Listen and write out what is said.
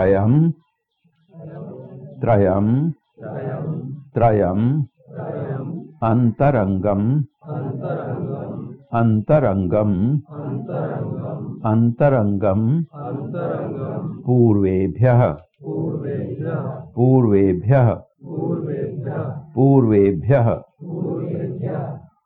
त्रयम्। त्रयम्। त्रयम्। अन्तरङ्गम्। अन्तरङ्गम्। अन्तरङ्गम्। पूर्वेभ्यः। पूर्वेभ्यः। पूर्वेभ्यः।